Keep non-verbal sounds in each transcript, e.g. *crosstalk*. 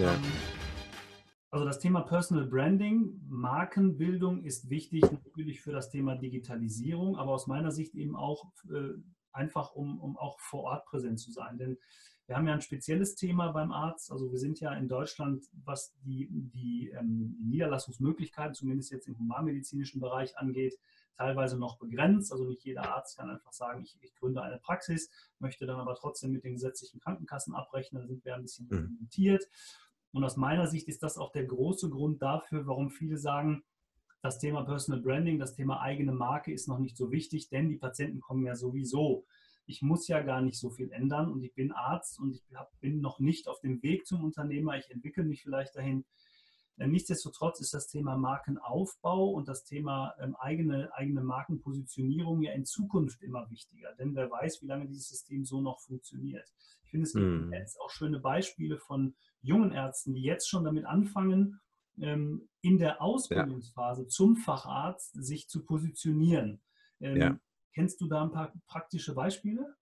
Ja. Also das Thema Personal Branding, Markenbildung ist wichtig natürlich für das Thema Digitalisierung, aber aus meiner Sicht eben auch äh, einfach, um, um auch vor Ort präsent zu sein. Denn wir haben ja ein spezielles Thema beim Arzt. Also wir sind ja in Deutschland, was die, die ähm, Niederlassungsmöglichkeiten, zumindest jetzt im humanmedizinischen Bereich angeht, teilweise noch begrenzt. Also nicht jeder Arzt kann einfach sagen, ich, ich gründe eine Praxis, möchte dann aber trotzdem mit den gesetzlichen Krankenkassen abrechnen. Da sind wir ein bisschen mhm. Und aus meiner Sicht ist das auch der große Grund dafür, warum viele sagen, das Thema Personal Branding, das Thema eigene Marke ist noch nicht so wichtig, denn die Patienten kommen ja sowieso. Ich muss ja gar nicht so viel ändern und ich bin Arzt und ich bin noch nicht auf dem Weg zum Unternehmer. Ich entwickle mich vielleicht dahin. Äh, nichtsdestotrotz ist das Thema Markenaufbau und das Thema ähm, eigene, eigene Markenpositionierung ja in Zukunft immer wichtiger, denn wer weiß, wie lange dieses System so noch funktioniert. Ich finde, es gibt hm. jetzt auch schöne Beispiele von jungen Ärzten, die jetzt schon damit anfangen, ähm, in der Ausbildungsphase ja. zum Facharzt sich zu positionieren. Ähm, ja. Kennst du da ein paar praktische Beispiele?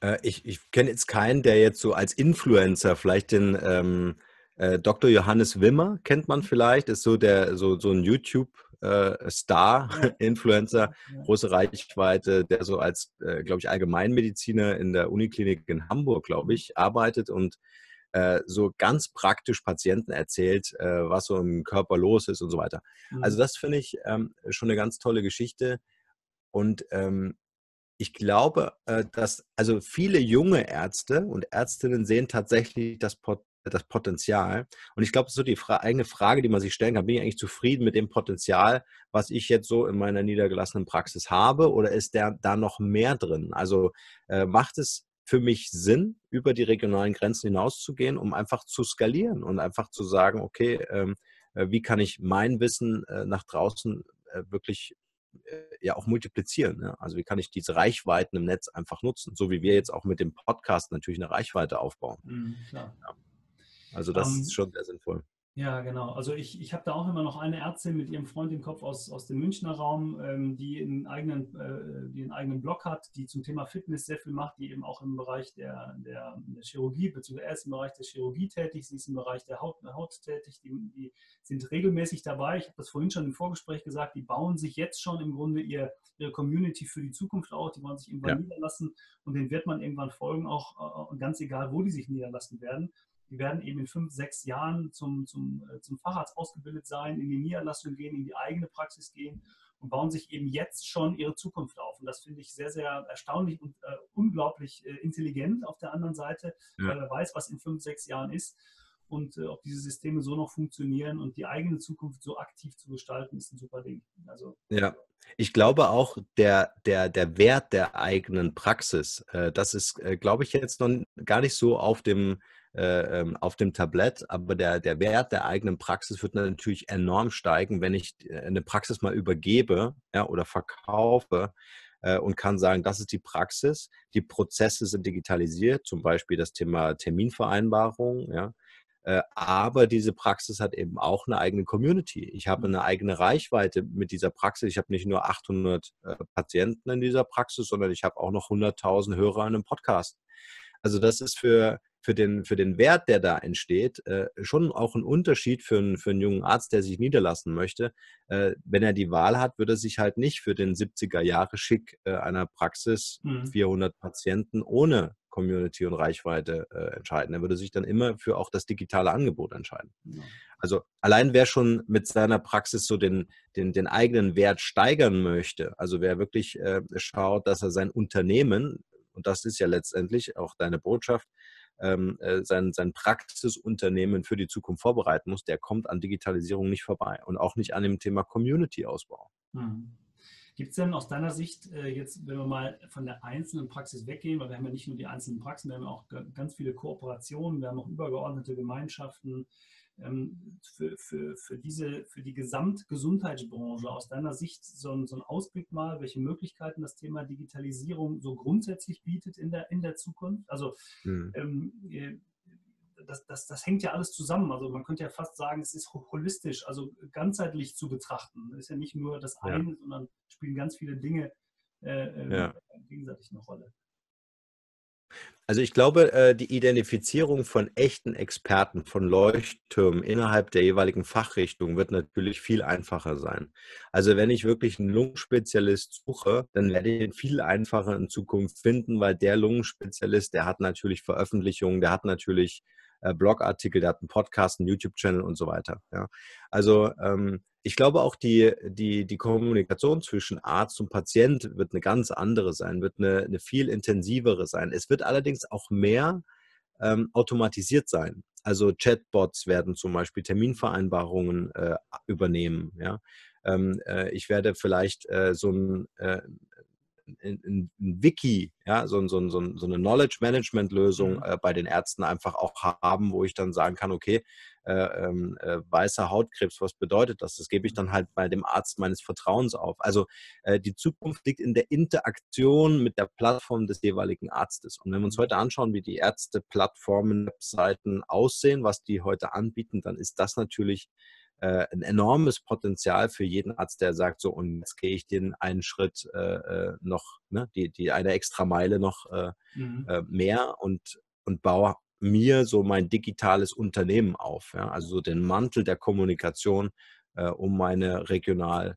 Äh, ich, ich kenne jetzt keinen, der jetzt so als Influencer vielleicht den ähm, äh, Dr. Johannes Wimmer kennt man vielleicht, ist so der so, so ein YouTube äh, Star, ja. *laughs* Influencer, ja. große Reichweite, der so als, äh, glaube ich, Allgemeinmediziner in der Uniklinik in Hamburg, glaube ich, arbeitet und äh, so ganz praktisch Patienten erzählt, äh, was so im Körper los ist und so weiter. Also mhm. Also das finde ich ähm, schon eine ganz tolle Geschichte. Und ähm, ich glaube, äh, dass also viele junge Ärzte und Ärztinnen sehen tatsächlich das, Pot das Potenzial. Und ich glaube, das ist so die Fra eigene Frage, die man sich stellen kann. Bin ich eigentlich zufrieden mit dem Potenzial, was ich jetzt so in meiner niedergelassenen Praxis habe? Oder ist der, da noch mehr drin? Also äh, macht es für mich Sinn, über die regionalen Grenzen hinauszugehen, um einfach zu skalieren und einfach zu sagen, okay, ähm, äh, wie kann ich mein Wissen äh, nach draußen äh, wirklich ja auch multiplizieren. Ne? Also wie kann ich diese Reichweiten im Netz einfach nutzen, so wie wir jetzt auch mit dem Podcast natürlich eine Reichweite aufbauen. Mhm, ja. Also das um, ist ähm, schon sehr sinnvoll. Ja, genau. Also ich, ich habe da auch immer noch eine Ärztin mit ihrem Freund im Kopf aus, aus dem Münchner Raum, ähm, die, einen eigenen, äh, die einen eigenen Blog hat, die zum Thema Fitness sehr viel macht, die eben auch im Bereich der, der, der Chirurgie, beziehungsweise er ist im Bereich der Chirurgie tätig, sie ist im Bereich der Haut, Haut tätig, die, die sind regelmäßig dabei. Ich habe das vorhin schon im Vorgespräch gesagt, die bauen sich jetzt schon im Grunde ihr, ihre Community für die Zukunft auf, die wollen sich irgendwann ja. niederlassen und den wird man irgendwann folgen, auch äh, ganz egal, wo die sich niederlassen werden. Die werden eben in fünf, sechs Jahren zum, zum, äh, zum Facharzt ausgebildet sein, in die Niederlassung gehen, in die eigene Praxis gehen und bauen sich eben jetzt schon ihre Zukunft auf. Und das finde ich sehr, sehr erstaunlich und äh, unglaublich äh, intelligent auf der anderen Seite, ja. weil er weiß, was in fünf, sechs Jahren ist. Und äh, ob diese Systeme so noch funktionieren und die eigene Zukunft so aktiv zu gestalten, ist ein super Ding. Also, ja, ich glaube auch, der, der, der Wert der eigenen Praxis, äh, das ist, äh, glaube ich, jetzt noch gar nicht so auf dem äh, ähm, auf dem Tablett, aber der, der Wert der eigenen Praxis wird natürlich enorm steigen, wenn ich äh, eine Praxis mal übergebe ja, oder verkaufe äh, und kann sagen, das ist die Praxis, die Prozesse sind digitalisiert, zum Beispiel das Thema Terminvereinbarung, ja, äh, aber diese Praxis hat eben auch eine eigene Community. Ich habe eine eigene Reichweite mit dieser Praxis. Ich habe nicht nur 800 äh, Patienten in dieser Praxis, sondern ich habe auch noch 100.000 Hörer in einem Podcast. Also das ist für, für den, für den Wert, der da entsteht, äh, schon auch ein Unterschied für einen, für einen jungen Arzt, der sich niederlassen möchte. Äh, wenn er die Wahl hat, würde er sich halt nicht für den 70er Jahre Schick äh, einer Praxis mhm. 400 Patienten ohne Community und Reichweite äh, entscheiden. Er würde sich dann immer für auch das digitale Angebot entscheiden. Ja. Also allein wer schon mit seiner Praxis so den, den, den eigenen Wert steigern möchte, also wer wirklich äh, schaut, dass er sein Unternehmen, und das ist ja letztendlich auch deine Botschaft, ähm, äh, sein, sein Praxisunternehmen für die Zukunft vorbereiten muss, der kommt an Digitalisierung nicht vorbei und auch nicht an dem Thema Community-Ausbau. Mhm. Gibt es denn aus deiner Sicht äh, jetzt, wenn wir mal von der einzelnen Praxis weggehen, weil wir haben ja nicht nur die einzelnen Praxen, wir haben auch ganz viele Kooperationen, wir haben auch übergeordnete Gemeinschaften, für, für, für, diese, für die Gesamtgesundheitsbranche aus deiner Sicht so ein, so ein Ausblick mal, welche Möglichkeiten das Thema Digitalisierung so grundsätzlich bietet in der, in der Zukunft? Also mhm. ähm, äh, das, das, das, hängt ja alles zusammen. Also man könnte ja fast sagen, es ist holistisch, also ganzheitlich zu betrachten. Es ist ja nicht nur das eine, ja. sondern spielen ganz viele Dinge äh, ähm, ja. gegenseitig eine Rolle. Also ich glaube, äh, die Identifizierung von echten Experten, von Leuchttürmen innerhalb der jeweiligen Fachrichtung wird natürlich viel einfacher sein. Also wenn ich wirklich einen Lungenspezialist suche, dann werde ich ihn viel einfacher in Zukunft finden, weil der Lungenspezialist, der hat natürlich Veröffentlichungen, der hat natürlich äh, Blogartikel, der hat einen Podcast, einen YouTube-Channel und so weiter. Ja. Also ähm, ich glaube auch die, die, die Kommunikation zwischen Arzt und Patient wird eine ganz andere sein, wird eine, eine viel intensivere sein. Es wird allerdings auch mehr ähm, automatisiert sein. Also Chatbots werden zum Beispiel Terminvereinbarungen äh, übernehmen. Ja? Ähm, äh, ich werde vielleicht äh, so ein, äh, ein, ein, Wiki, ja, so, so, so, so eine Knowledge-Management-Lösung mhm. äh, bei den Ärzten einfach auch haben, wo ich dann sagen kann, okay, äh, ähm, äh, weißer Hautkrebs, was bedeutet das? Das gebe ich dann halt bei dem Arzt meines Vertrauens auf. Also äh, die Zukunft liegt in der Interaktion mit der Plattform des jeweiligen Arztes. Und wenn wir uns mhm. heute anschauen, wie die Ärzte-Plattformen, Webseiten aussehen, was die heute anbieten, dann ist das natürlich äh, ein enormes Potenzial für jeden Arzt, der sagt, so, und jetzt gehe ich den einen Schritt äh, äh noch, ne, die, die eine extra Meile noch äh, mhm. Äh, mehr und, und baue mir so mein digitales Unternehmen auf. Ja? Also so den Mantel der Kommunikation äh, um meine regional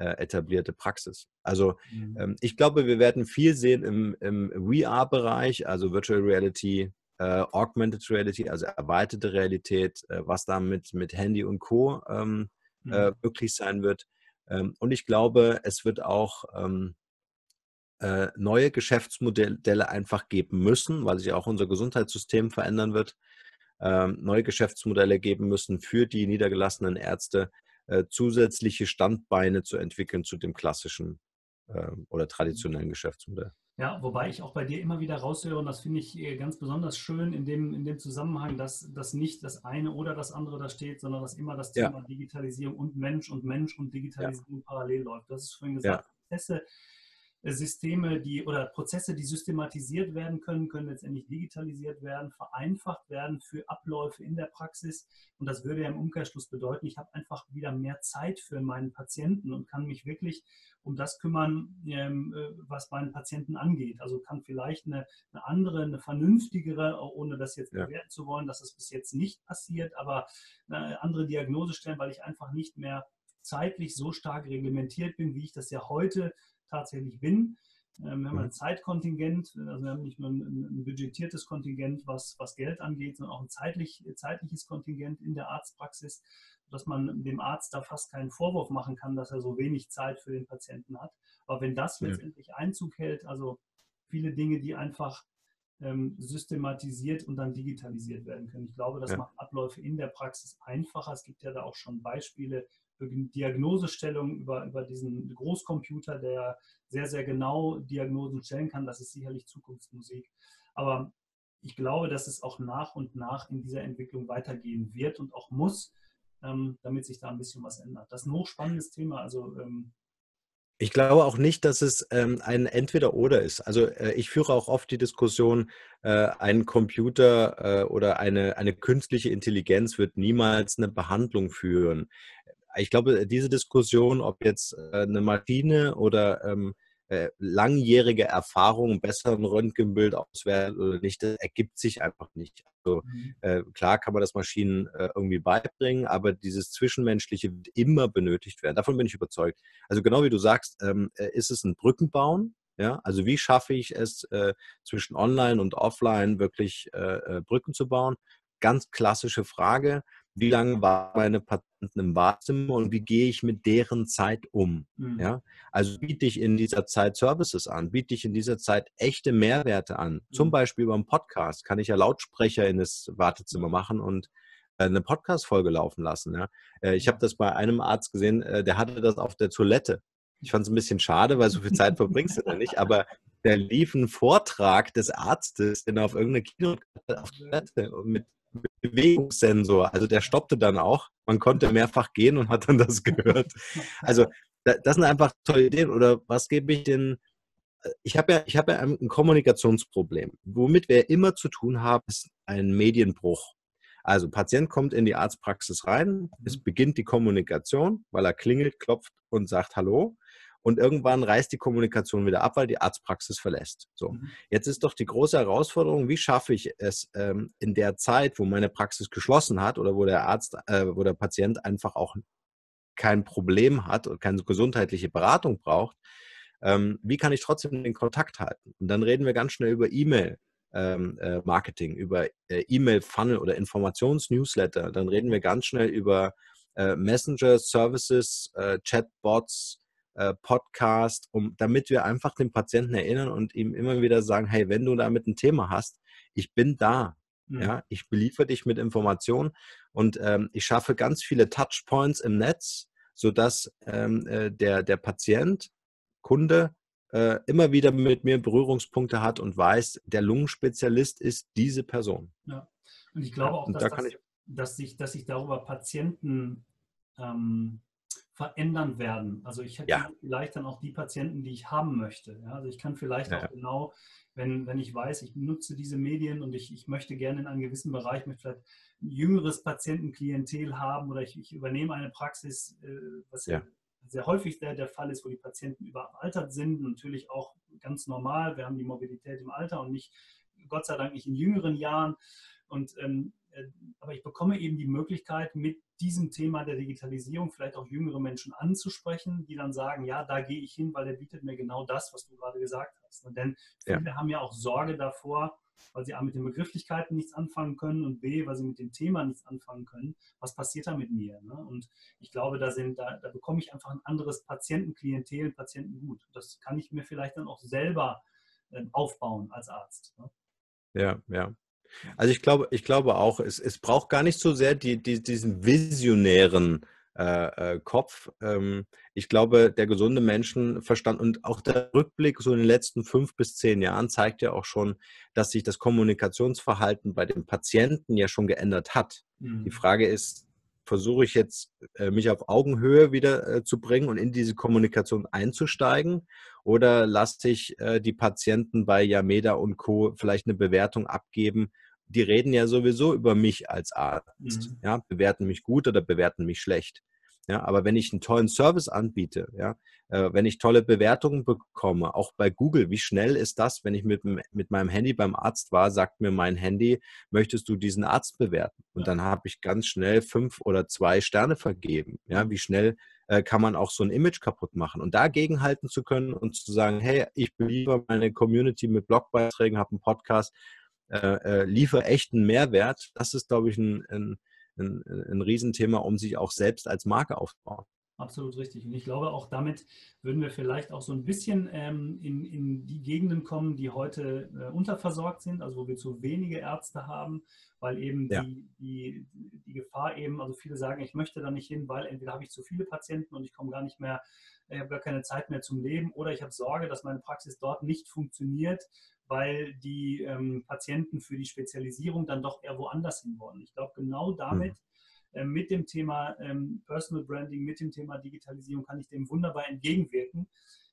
etablierte Praxis. Also mhm. ähm, ich glaube, wir werden viel sehen im, im VR-Bereich, also Virtual Reality, äh, Augmented Reality, also erweiterte Realität, äh, was da mit, Handy und Co. Ähm, äh, mhm. möglich sein wird. Ähm, und ich glaube, es wird auch ähm, äh, neue Geschäftsmodelle einfach geben müssen, weil sich auch unser Gesundheitssystem verändern wird. Ähm, neue Geschäftsmodelle geben müssen für die niedergelassenen Ärzte, äh, zusätzliche Standbeine zu entwickeln zu dem klassischen äh, oder mhm. traditionellen Geschäftsmodell. Ja, wobei ich auch bei dir immer wieder raushöre, und das finde ich äh, ganz besonders schön in dem, in dem Zusammenhang, dass, dass nicht das eine oder das andere da steht, sondern dass immer das Thema ja. Digitalisierung und Mensch und Mensch und Digitalisierung ja. parallel läuft. Das ist vorhin gesagt, ja. Prozesse Systeme, die oder Prozesse, die systematisiert werden können, können letztendlich digitalisiert werden, vereinfacht werden für Abläufe in der Praxis. Und das würde ja im Umkehrschluss bedeuten, ich habe einfach wieder mehr Zeit für meinen Patienten und kann mich wirklich um das kümmern, ähm, äh, was meinen Patienten angeht. Also kann vielleicht eine, eine andere, eine vernünftigere, ohne das jetzt ja. bewerten zu wollen, dass das bis jetzt nicht passiert, aber eine andere Diagnose stellen, weil ich einfach nicht mehr zeitlich so stark reglementiert bin, wie ich das ja heute tatsächlich bin. Ähm, wir haben ein mhm. Zeitkontingent, also wir haben nicht nur ein, ein, budgetiertes Kontingent, was, was Geld angeht, sondern auch ein zeitlich, zeitliches Kontingent in der Arztpraxis, dass man dem Arzt da fast keinen Vorwurf machen kann, dass er so wenig Zeit für den Patienten hat. Aber wenn das ja. letztendlich Einzug hält, also viele Dinge, die einfach ähm, systematisiert und dann digitalisiert werden können. Ich glaube, das ja. macht Abläufe in der Praxis einfacher. Es gibt ja da auch schon Beispiele Diagnosestellung über, über diesen Großcomputer, der sehr, sehr genau Diagnosen stellen kann. Das ist sicherlich Zukunftsmusik. Aber ich glaube, dass es auch nach und nach in dieser Entwicklung weitergehen wird und auch muss, ähm, damit sich da ein bisschen was ändert. Das ist ein hochspannendes Thema. Also ähm, ich glaube auch nicht, dass es ähm, ein Entweder-Oder ist. Also äh, ich führe auch oft die Diskussion, äh, ein Computer äh, oder eine, eine künstliche Intelligenz wird niemals eine Behandlung führen ich glaube, diese Diskussion, ob jetzt äh, eine Maschine oder ähm, äh, langjährige Erfahrung besseren Röntgenbild auswertet oder nicht, das ergibt sich einfach nicht. Also mhm. äh, klar kann man das Maschinen äh, irgendwie beibringen, aber dieses Zwischenmenschliche wird immer benötigt werden. Davon bin ich überzeugt. Also genau wie du sagst, ähm, äh, ist es ein Brückenbauen. Ja, also wie schaffe ich es äh, zwischen Online und Offline wirklich Brücken zu bauen? Ganz klassische Frage wie lange waren meine Patienten im Wartezimmer und wie gehe ich mit deren Zeit um. Mhm. Ja? Also biete ich in dieser Zeit Services an, biete ich in dieser Zeit echte Mehrwerte an. Mhm. Zum Beispiel beim Podcast kann ich ja Lautsprecher in das Wartezimmer machen und äh, eine Podcast-Folge laufen lassen. Ja? Äh, ich habe das bei einem Arzt gesehen, äh, der hatte das auf der Toilette. Ich fand es ein bisschen schade, weil so viel Zeit verbringst du da nicht, aber der lief ein Vortrag des Arztes, den er auf irgendeine Kino auf Toilette mit Bewegungssensor. Also der stoppte dann auch. Man konnte mehrfach gehen und hat dann das *laughs* gehört. Also das sind einfach tolle Ideen. Oder was gebe ich denn? Ich habe ja, ich habe ja ein Kommunikationsproblem. Womit wir immer zu tun haben, ist ein Medienbruch. Also Patient kommt in die Arztpraxis rein, es mhm. beginnt die Kommunikation, weil er klingelt, klopft und sagt Hallo. Und irgendwann reißt die Kommunikation wieder ab, weil die Arztpraxis verlässt. So, mhm. jetzt ist doch die große Herausforderung, wie schaffe ich es ähm, in der Zeit, wo meine Praxis geschlossen hat oder wo der Arzt, äh, wo der Patient einfach auch kein Problem hat und keine gesundheitliche Beratung braucht, ähm, wie kann ich trotzdem den Kontakt halten? Und dann reden wir ganz schnell über E-Mail. Ähm, äh, Marketing, über äh, E-Mail-Funnel oder Informations-Newsletter. Dann reden wir ganz schnell über äh, Messenger, Services, Chatbots, äh, Podcast, um, damit wir einfach den Patienten erinnern und ihm immer wieder sagen, hey, wenn du damit ein Thema hast, ich bin da. Mhm. Ja, ich beliefere dich mit Informationen und ähm, ich schaffe ganz viele Touchpoints im Netz, sodass ähm, äh, der, der Patient, Kunde, äh, immer wieder mit mir Berührungspunkte hat und weiß, der Lungenspezialist ist diese Person. Ja, und ich glaube auch, dass, da das, dass, sich, dass sich darüber Patienten ähm, verändern werden. Also ich hätte ja. vielleicht dann auch die Patienten, die ich haben möchte. Ja? Also ich kann vielleicht ja. auch genau, wenn, wenn ich weiß, ich nutze diese Medien und ich, ich möchte gerne in einem gewissen Bereich mit vielleicht ein jüngeres Patientenklientel haben oder ich, ich übernehme eine Praxis, äh, was ja. sehr häufig der, der Fall ist, wo die Patienten überaltert sind, natürlich auch ganz normal. Wir haben die Mobilität im Alter und nicht, Gott sei Dank nicht in jüngeren Jahren. Und ähm, äh, aber ich bekomme eben die Möglichkeit, mit diesem Thema der Digitalisierung vielleicht auch jüngere Menschen anzusprechen, die dann sagen, ja, da gehe ich hin, weil der bietet mir genau das, was du gerade gesagt hast. Und denn viele ja. haben ja auch Sorge davor, weil sie A mit den Begrifflichkeiten nichts anfangen können und B, weil sie mit dem Thema nichts anfangen können. Was passiert da mit mir? Ne? Und ich glaube, da, sind, da, da bekomme ich einfach ein anderes Patientenklientel, Patientengut. Das kann ich mir vielleicht dann auch selber äh, aufbauen als Arzt. Ne? Ja, ja. Also ich glaube, ich glaube auch, es, es braucht gar nicht so sehr die, die, diesen visionären äh, äh, Kopf. Ähm, ich glaube, der gesunde Menschenverstand und auch der Rückblick so in den letzten fünf bis zehn Jahren zeigt ja auch schon, dass sich das Kommunikationsverhalten bei den Patienten ja schon geändert hat. Mhm. Die Frage ist, versuche ich jetzt, äh, mich auf Augenhöhe wieder äh, zu bringen und in diese Kommunikation einzusteigen? Oder lasse ich äh, die Patienten bei Yameda und Co. vielleicht eine Bewertung abgeben? Die reden ja sowieso über mich als Arzt. Mhm. Ja, bewerten mich gut oder bewerten mich schlecht. Ja, aber wenn ich einen tollen Service anbiete, ja, äh, wenn ich tolle Bewertungen bekomme, auch bei Google, wie schnell ist das, wenn ich mit, mit meinem Handy beim Arzt war, sagt mir mein Handy, möchtest du diesen Arzt bewerten? Und dann habe ich ganz schnell fünf oder zwei Sterne vergeben. Ja, wie schnell äh, kann man auch so ein Image kaputt machen? Und dagegen halten zu können und zu sagen, hey, ich beliefere meine Community mit Blogbeiträgen, habe einen Podcast, äh, äh, liefere echten Mehrwert, das ist, glaube ich, ein, ein ein, ein Riesenthema, um sich auch selbst als Marke aufzubauen. Absolut richtig. Und ich glaube, auch damit würden wir vielleicht auch so ein bisschen ähm, in, in die Gegenden kommen, die heute äh, unterversorgt sind, also wo wir zu wenige Ärzte haben, weil eben ja. die, die, die Gefahr eben, also viele sagen, ich möchte da nicht hin, weil entweder habe ich zu viele Patienten und ich komme gar nicht mehr, ich habe gar keine Zeit mehr zum Leben oder ich habe Sorge, dass meine Praxis dort nicht funktioniert, weil die ähm, Patienten für die Spezialisierung dann doch eher woanders hin wollen. Ich glaube, genau damit, äh, mit dem Thema ähm, Personal Branding, mit dem Thema Digitalisierung, kann ich dem wunderbar entgegenwirken.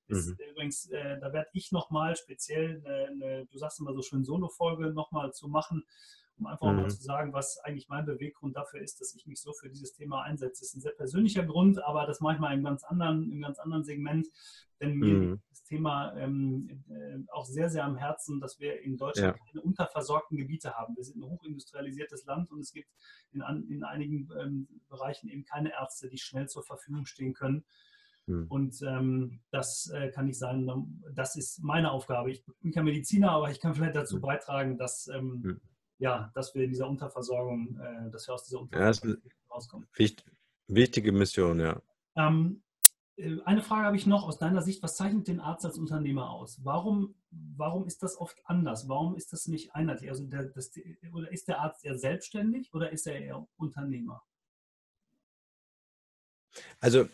Ist, mhm. Übrigens, äh, da werde ich nochmal speziell, eine, eine, du sagst immer so schön, Solo-Folge nochmal zu machen, um einfach mhm. mal zu sagen, was eigentlich mein Beweggrund dafür ist, dass ich mich so für dieses Thema einsetze. Das ist ein sehr persönlicher Grund, aber das mache ich mal in einem ganz anderen, im ganz anderen Segment, denn mir mhm. liegt das Thema ähm, äh, auch sehr, sehr am Herzen, dass wir in Deutschland ja. keine unterversorgten Gebiete haben. Wir sind ein hochindustrialisiertes Land und es gibt in, an, in einigen ähm, Bereichen eben keine Ärzte, die schnell zur Verfügung stehen können. Mhm. Und ähm, das äh, kann nicht sein, das ist meine Aufgabe. Ich bin kein Mediziner, aber ich kann vielleicht dazu hm. beitragen, dass ähm, hm ja, dass wir in dieser Unterversorgung, äh, dass wir aus dieser Unterversorgung ja, rauskommen. Wichtig, wichtige Mission, ja. Ähm, äh, eine Frage habe ich noch aus deiner Sicht. Was zeichnet den Arzt als Unternehmer aus? Warum, warum ist das oft anders? Warum ist das nicht einheitlich? Also der, das, oder ist der Arzt eher selbstständig oder ist er eher Unternehmer? Also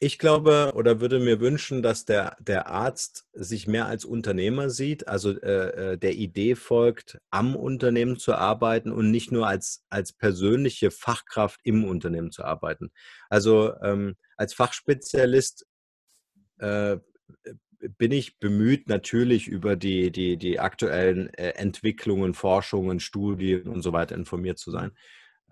ich glaube oder würde mir wünschen, dass der, der Arzt sich mehr als Unternehmer sieht, also äh, äh, der Idee folgt, am Unternehmen zu arbeiten und nicht nur als, als persönliche Fachkraft im Unternehmen zu arbeiten. Also ähm, als Fachspezialist äh, bin ich bemüht, natürlich über die, die, die aktuellen äh, Entwicklungen, Forschungen, Studien und so weiter informiert zu sein.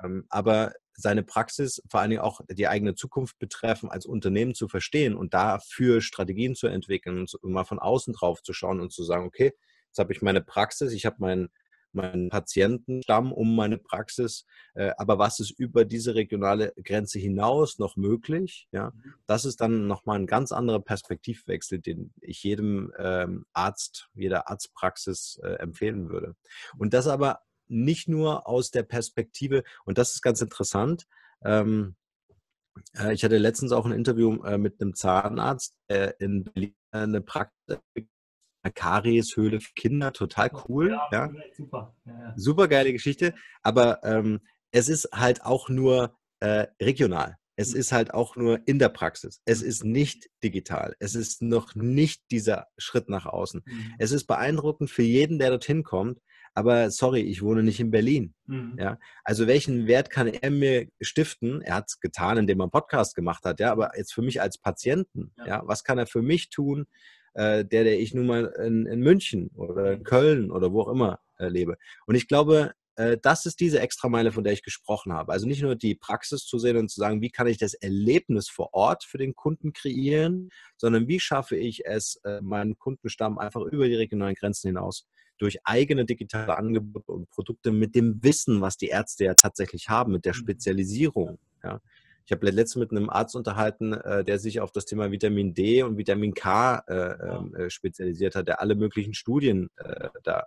Ähm, aber seine Praxis, vor allen Dingen auch die eigene Zukunft betreffen, als Unternehmen zu verstehen und dafür Strategien zu entwickeln und mal von außen drauf zu schauen und zu sagen, okay, jetzt habe ich meine Praxis, ich habe meinen meinen Patientenstamm um meine Praxis. Äh, aber was ist über diese regionale Grenze hinaus noch möglich? Ja, mhm. das ist dann nochmal ein ganz anderer Perspektivwechsel, den ich jedem ähm, Arzt, jeder Arztpraxis äh, empfehlen würde. Und das aber nicht nur aus der Perspektive, und das ist ganz interessant, ähm, äh, ich hatte letztens auch ein Interview mit einem Zahnarzt in Berlin eine Praxis Karieshöhle für Kinder, total cool. Ja, ja. super. Ja, ja. Super geile Geschichte. Aber ähm, es ist halt auch nur äh, regional. Es mhm. ist halt auch nur in der Praxis. Es mhm. ist nicht digital. Es ist noch nicht dieser Schritt nach außen. Mhm. Es ist beeindruckend für jeden, der dorthin kommt. Aber sorry, ich wohne nicht in Berlin. Mhm. Ja, also welchen Wert kann er mir stiften? Er hat es getan, indem er einen Podcast gemacht hat. Ja, aber jetzt für mich als Patienten. Ja, ja was kann er für mich tun? äh, der, der ich nun mal in, in München oder in Köln oder wo auch immer äh, lebe. Und ich glaube, äh, das ist diese Extrameile, von der ich gesprochen habe. Also nicht nur die Praxis zu sehen und zu sagen, wie kann ich das Erlebnis vor Ort für den Kunden kreieren, sondern wie schaffe ich es, äh, meinen Kundenstamm einfach über die regionalen Grenzen hinaus durch eigene digitale Angebote und Produkte mit dem Wissen, was die Ärzte ja tatsächlich haben, mit der mhm. Spezialisierung. Ja. Ich habe letztens mit einem Arzt unterhalten, äh, der sich auf das Thema Vitamin D und Vitamin K äh, ähm, äh, spezialisiert hat, der alle möglichen Studien äh, da.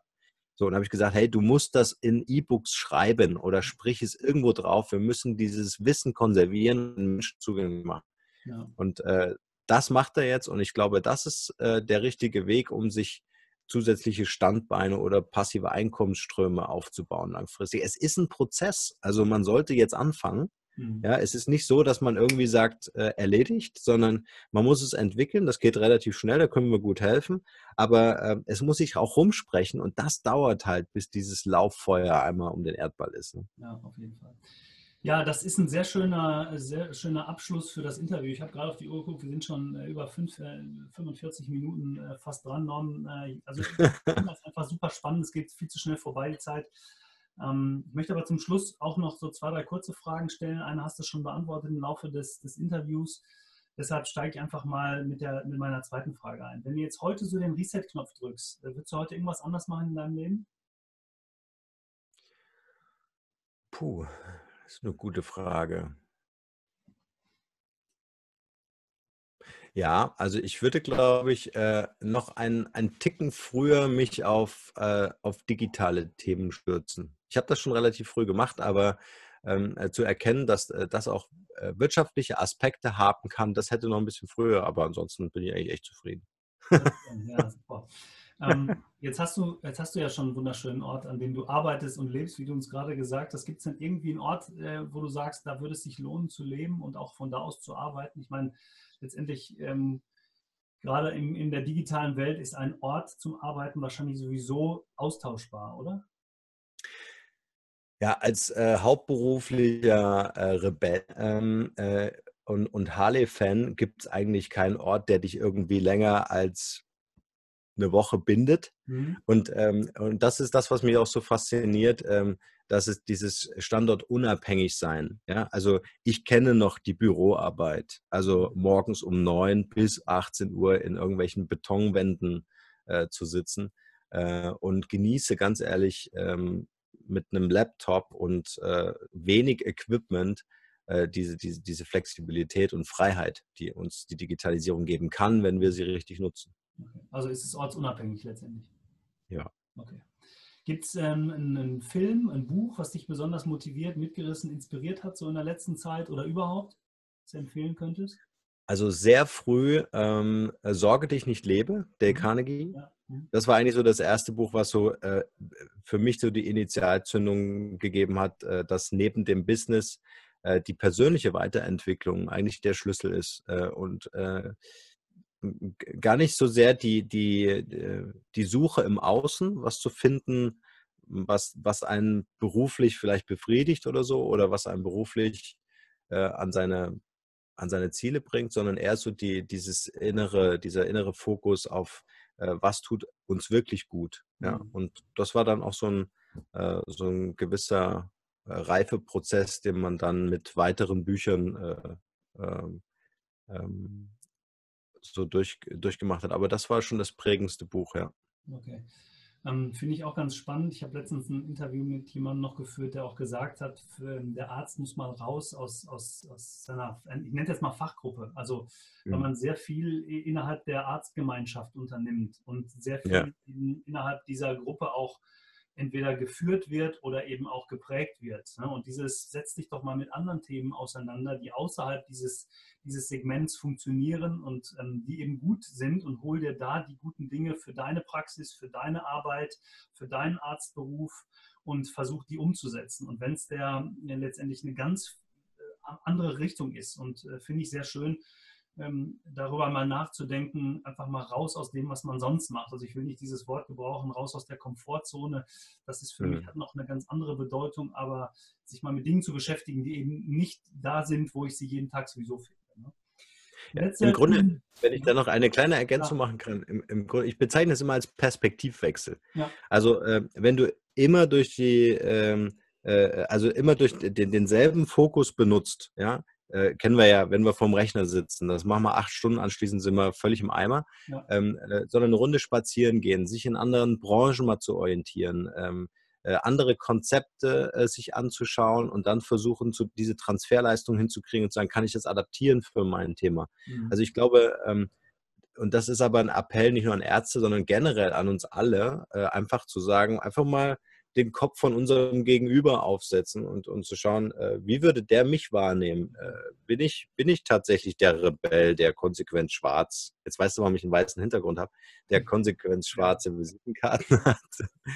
So, und habe ich gesagt, hey, du musst das in E-Books schreiben oder sprich es irgendwo drauf. Wir müssen dieses Wissen konservieren und Menschen zugänglich machen. Ja. Und äh, das macht er jetzt und ich glaube, das ist äh, der richtige Weg, um sich zusätzliche Standbeine oder passive Einkommensströme aufzubauen langfristig. Es ist ein Prozess. Also man sollte jetzt anfangen Mhm. Ja, es ist nicht so, dass man irgendwie sagt, äh, erledigt, sondern man muss es entwickeln. Das geht relativ schnell, da können wir gut helfen. Aber äh, es muss sich auch rumsprechen und das dauert halt, bis dieses Lauffeuer einmal um den Erdball ist. Ne? Ja, auf jeden Fall. Ja, das ist ein sehr schöner, sehr schöner Abschluss für das Interview. Ich habe gerade auf die Uhr geguckt, wir sind schon äh, über fünf, äh, 45 Minuten äh, fast dran. Norm. Äh, also *laughs* das ist einfach super spannend, es geht viel zu schnell vorbei, die Zeit. Ähm, ich möchte aber zum Schluss auch noch so zwei, drei kurze Fragen stellen. Eine hast du schon beantwortet im Laufe des, des Interviews. Deshalb steige ich einfach mal mit, der, mit meiner zweiten Frage ein. Wenn du jetzt heute so den Reset-Knopf drückst, äh, würdest du heute irgendwas anders machen in deinem Leben? Puh, das ist eine gute Frage. Ja, also ich würde, glaube ich, äh, noch ein, ein Ticken früher mich auf, äh, auf digitale Themen stürzen. Ich habe das schon relativ früh gemacht, aber ähm, äh, zu erkennen, dass das auch wirtschaftliche Aspekte haben kann, das hätte noch ein bisschen früher, aber ansonsten bin ich eigentlich echt zufrieden. Ja, super. Ähm, jetzt, hast du, jetzt hast du ja schon einen wunderschönen Ort, an dem du arbeitest und lebst, wie du uns gerade gesagt hast. Gibt es denn irgendwie einen Ort, äh, wo du sagst, da würde es sich lohnen zu leben und auch von da aus zu arbeiten? Ich meine, letztendlich ähm, gerade in, in der digitalen Welt ist ein Ort zum Arbeiten wahrscheinlich sowieso austauschbar, oder? Ja, als äh, hauptberuflicher äh, Rebell ähm, äh, und, und Harley-Fan gibt es eigentlich keinen Ort, der dich irgendwie länger als eine Woche bindet. Mhm. Und, ähm, und das ist das, was mich auch so fasziniert. Ähm, dass es dieses Standort unabhängig sein. Ja? Also ich kenne noch die Büroarbeit, also mhm. morgens um neun bis 18 Uhr in irgendwelchen Betonwänden äh, zu sitzen äh, und genieße ganz ehrlich ähm, mit einem Laptop und äh, wenig Equipment äh, diese, diese, diese Flexibilität und Freiheit, die uns die Digitalisierung geben kann, wenn wir sie richtig nutzen. Okay. Also ist es ortsunabhängig letztendlich? Ja. Okay. Gibt es ähm, einen Film, ein Buch, was dich besonders motiviert, mitgerissen, inspiriert hat, so in der letzten Zeit oder überhaupt, was du empfehlen könntest? Also sehr früh ähm, Sorge dich nicht lebe, Dale mhm. Carnegie. Ja. Mhm. Das war eigentlich so das erste Buch, was so äh, für mich so die Initialzündung gegeben hat, äh, dass neben dem Business äh, die persönliche Weiterentwicklung eigentlich der Schlüssel ist. Äh, und äh, gar nicht so sehr die, die, äh, die Suche im Außen, was zu finden, was, was einen beruflich vielleicht befriedigt oder so, oder was einen beruflich äh, an, seine, an seine Ziele bringt, sondern eher so die, dieses innere, dieser innere Fokus auf, äh, was tut uns wirklich gut. Ja. Mhm. Und das war dann auch so ein, äh, so ein gewisser Reifeprozess, den man dann mit weiteren Büchern äh, ähm, ähm, so durch, durchgemacht hat. Aber das war schon das prägendste Buch, ja. Okay. Ähm, Finde ich auch ganz spannend. Ich habe letztens ein Interview mit jemandem noch geführt, der auch gesagt hat, für, der Arzt muss mal raus aus, aus, aus seiner, ich nenne das mal Fachgruppe. Also, mhm. wenn man sehr viel innerhalb der Arztgemeinschaft unternimmt und sehr viel ja. in, innerhalb dieser Gruppe auch entweder geführt wird oder eben auch geprägt wird. Ne? Und dieses setzt dich doch mal mit anderen Themen auseinander, die außerhalb dieses, dieses Segments funktionieren und ähm, die eben gut sind und hol dir da die guten Dinge für deine Praxis, für deine Arbeit, für deinen Arztberuf und versuch die umzusetzen. Und wenn es der äh, letztendlich eine ganz äh, andere Richtung ist und äh, finde ich sehr schön, ähm, darüber mal nachzudenken, einfach mal raus aus dem, was man sonst macht. Also ich will nicht dieses Wort gebrauchen, raus aus der Komfortzone. Das ist für mhm. mich hat noch eine ganz andere Bedeutung, aber sich mal mit Dingen zu beschäftigen, die eben nicht da sind, wo ich sie jeden Tag sowieso finde. Ne? Ja, Im Grunde, wenn ich da noch eine kleine Ergänzung ja. machen kann, im, im Grunde, ich bezeichne es immer als Perspektivwechsel. Ja. Also äh, wenn du immer durch die, ähm, äh, also immer durch den, denselben Fokus benutzt, ja, äh, kennen wir ja, wenn wir vorm Rechner sitzen. Das machen wir acht Stunden, anschließend sind wir völlig im Eimer. Ja. Ähm, äh, sondern eine Runde spazieren gehen, sich in anderen Branchen mal zu orientieren, ähm, äh, andere Konzepte äh, sich anzuschauen und dann versuchen, zu, diese Transferleistung hinzukriegen und zu sagen, kann ich das adaptieren für mein Thema? Mhm. Also ich glaube, ähm, und das ist aber ein Appell nicht nur an Ärzte, sondern generell an uns alle, äh, einfach zu sagen, einfach mal den Kopf von unserem Gegenüber aufsetzen und, und zu schauen, äh, wie würde der mich wahrnehmen? Äh, bin, ich, bin ich tatsächlich der Rebell, der konsequent schwarz, jetzt weißt du, warum ich einen weißen Hintergrund habe, der konsequent schwarze Visitenkarten *laughs* hat?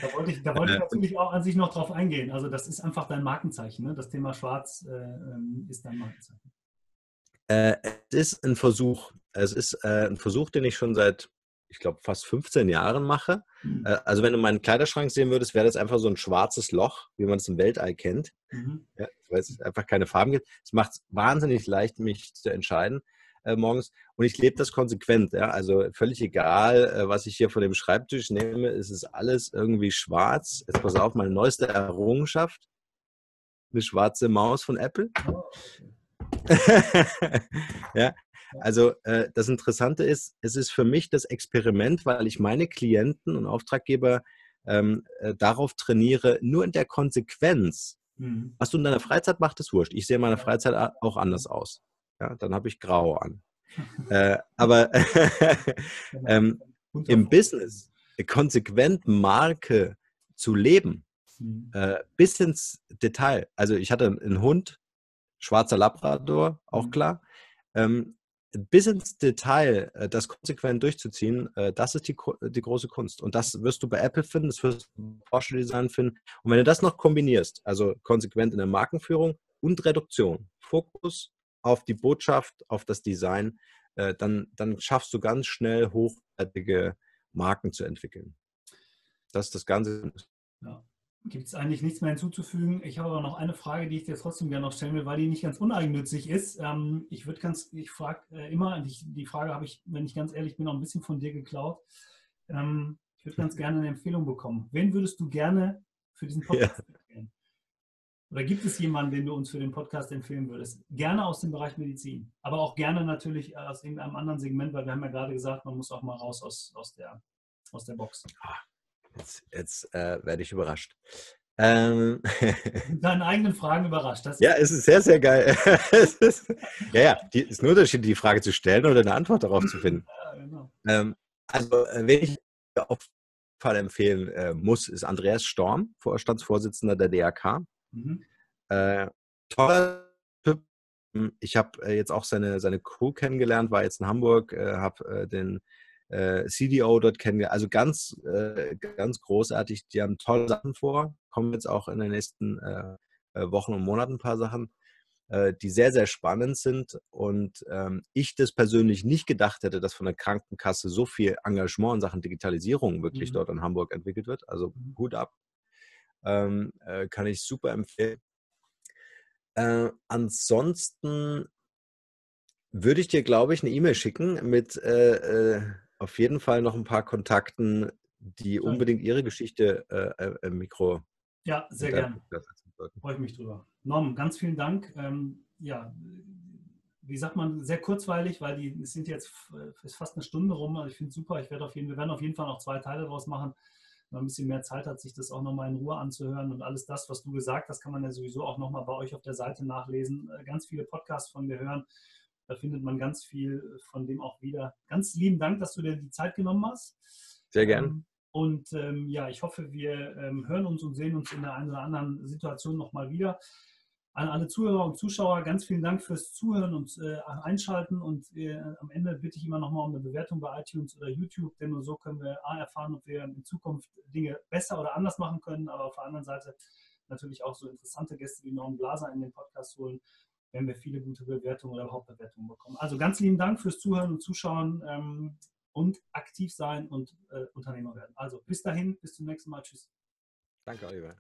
Da wollte ich, da wollte ich natürlich auch an sich noch drauf eingehen. Also das ist einfach dein Markenzeichen. Ne? Das Thema schwarz äh, ähm, ist dein Markenzeichen. Äh, es ist ein Versuch. Es ist äh, ein Versuch, den ich schon seit ich glaube, fast 15 Jahren mache. Mhm. Äh, also wenn du meinen Kleiderschrank sehen würdest, wäre das einfach so ein schwarzes Loch, wie man es im Weltall kennt, mhm. ja, weil es einfach keine Farben gibt. Es macht es wahnsinnig leicht, mich zu entscheiden äh, morgens. Und ich lebe das konsequent. Ja? Also völlig egal, äh, was ich hier von dem Schreibtisch nehme, es ist alles irgendwie schwarz. Jetzt pass auf, meine neueste Errungenschaft, eine schwarze Maus von Apple. Oh, *laughs* ja, also äh, das Interessante ist, es ist für mich das Experiment, weil ich meine Klienten und Auftraggeber ähm, äh, darauf trainiere, nur in der Konsequenz. Mhm. Was du in deiner Freizeit machst, ist wurscht. Ich sehe meine Freizeit auch anders aus. Ja, dann habe ich grau an. *laughs* äh, aber *laughs* ähm, im Business konsequent Marke zu leben, mhm. äh, bis ins Detail. Also ich hatte einen Hund, schwarzer Labrador, auch mhm. klar. Ähm, bis ins Detail äh, das konsequent durchzuziehen, äh, das ist die, die große Kunst. Und das wirst du bei Apple finden, das wirst du bei Porsche Design finden. Und wenn du das noch kombinierst, also konsequent in der Markenführung und Reduktion, Fokus auf die Botschaft, auf das Design, äh, dann, dann schaffst du ganz schnell hochwertige Marken zu entwickeln. Das ist das Ganze. Ja gibt es eigentlich nichts mehr hinzuzufügen. Ich habe aber noch eine Frage, die ich dir trotzdem gerne noch stellen will, weil die nicht ganz uneigennützig ist. Ähm, ich würde ganz, ich frage äh, immer, ich, die Frage habe ich, wenn ich ganz ehrlich bin, auch ein bisschen von dir geklaut. Ähm, ich würde ganz gerne eine Empfehlung bekommen. Wen würdest du gerne für diesen Podcast ja. empfehlen? Oder gibt es jemanden, den du uns für den Podcast empfehlen würdest? Gerne aus dem Bereich Medizin, aber auch gerne natürlich aus irgendeinem anderen Segment, weil wir haben ja gerade gesagt, man muss auch mal raus aus, aus, der, aus der Box. Ah, Jetzt, jetzt äh, werde ich überrascht. Ähm, Deinen eigenen Fragen überrascht. ja, es ist sehr, sehr geil. *laughs* ist, ja, ja, die, ist ein Unterschied, die Frage zu stellen oder eine Antwort darauf zu finden. Ja, genau. ähm, also, äh, wen ich auf jeden Fall empfehlen äh, muss, ist Andreas Storm, Vorstandsvorsitzender der DRK. Mhm. Äh, toller Typ. Ich habe äh, jetzt auch seine, seine Crew kennengelernt, war jetzt in Hamburg, äh, habe äh, den äh, CDO dort kennengelernt. Also ganz, äh, ganz großartig. Die haben tolle Sachen vor. Kommen jetzt auch in den nächsten äh, äh Wochen und Monaten ein paar Sachen, äh, die sehr, sehr spannend sind. Und ähm, ich das persönlich nicht gedacht hätte, dass von der Krankenkasse so viel Engagement in Sachen Digitalisierung wirklich mhm. dort in Hamburg entwickelt wird. Also mhm. Hut ab. Ähm, äh, kann ich super empfehlen. ansonsten würde ich dir, glaube ich, eine E-Mail schicken mit äh, äh, auf jeden Fall noch ein paar Kontakten, die unbedingt ihre Geschichte äh, äh, im Mikro. Ja, sehr gerne. Freue ich mich drüber. Norm, ganz vielen Dank. Ähm, ja, wie sagt man, sehr kurzweilig, weil die es sind jetzt ist fast eine Stunde rum. Also ich finde es super. Ich werde auf jeden, wir werden auf jeden Fall noch zwei Teile daraus machen. Wenn man ein bisschen mehr Zeit hat, sich das auch nochmal in Ruhe anzuhören. Und alles das, was du gesagt hast, kann man ja sowieso auch nochmal bei euch auf der Seite nachlesen. Äh, ganz viele Podcasts von mir hören. Da findet man ganz viel von dem auch wieder. Ganz lieben Dank, dass du dir die Zeit genommen hast. Sehr gern. Ähm, und ähm, ja, ich hoffe, wir ähm, hören uns und sehen uns in der einen oder anderen Situation nochmal wieder. An alle Zuhörer und Zuschauer ganz vielen Dank fürs Zuhören und äh, Einschalten. Und äh, am Ende bitte ich immer nochmal um eine Bewertung bei iTunes oder YouTube, denn nur so können wir A, erfahren, ob wir in Zukunft Dinge besser oder anders machen können, aber auf der anderen Seite natürlich auch so interessante Gäste wie Norman Blaser in den Podcast holen, wenn wir viele gute Bewertungen oder überhaupt Bewertungen bekommen. Also ganz lieben Dank fürs Zuhören und Zuschauen. Ähm, und aktiv sein und äh, Unternehmer werden. Also bis dahin, bis zum nächsten Mal. Tschüss. Danke, Oliver.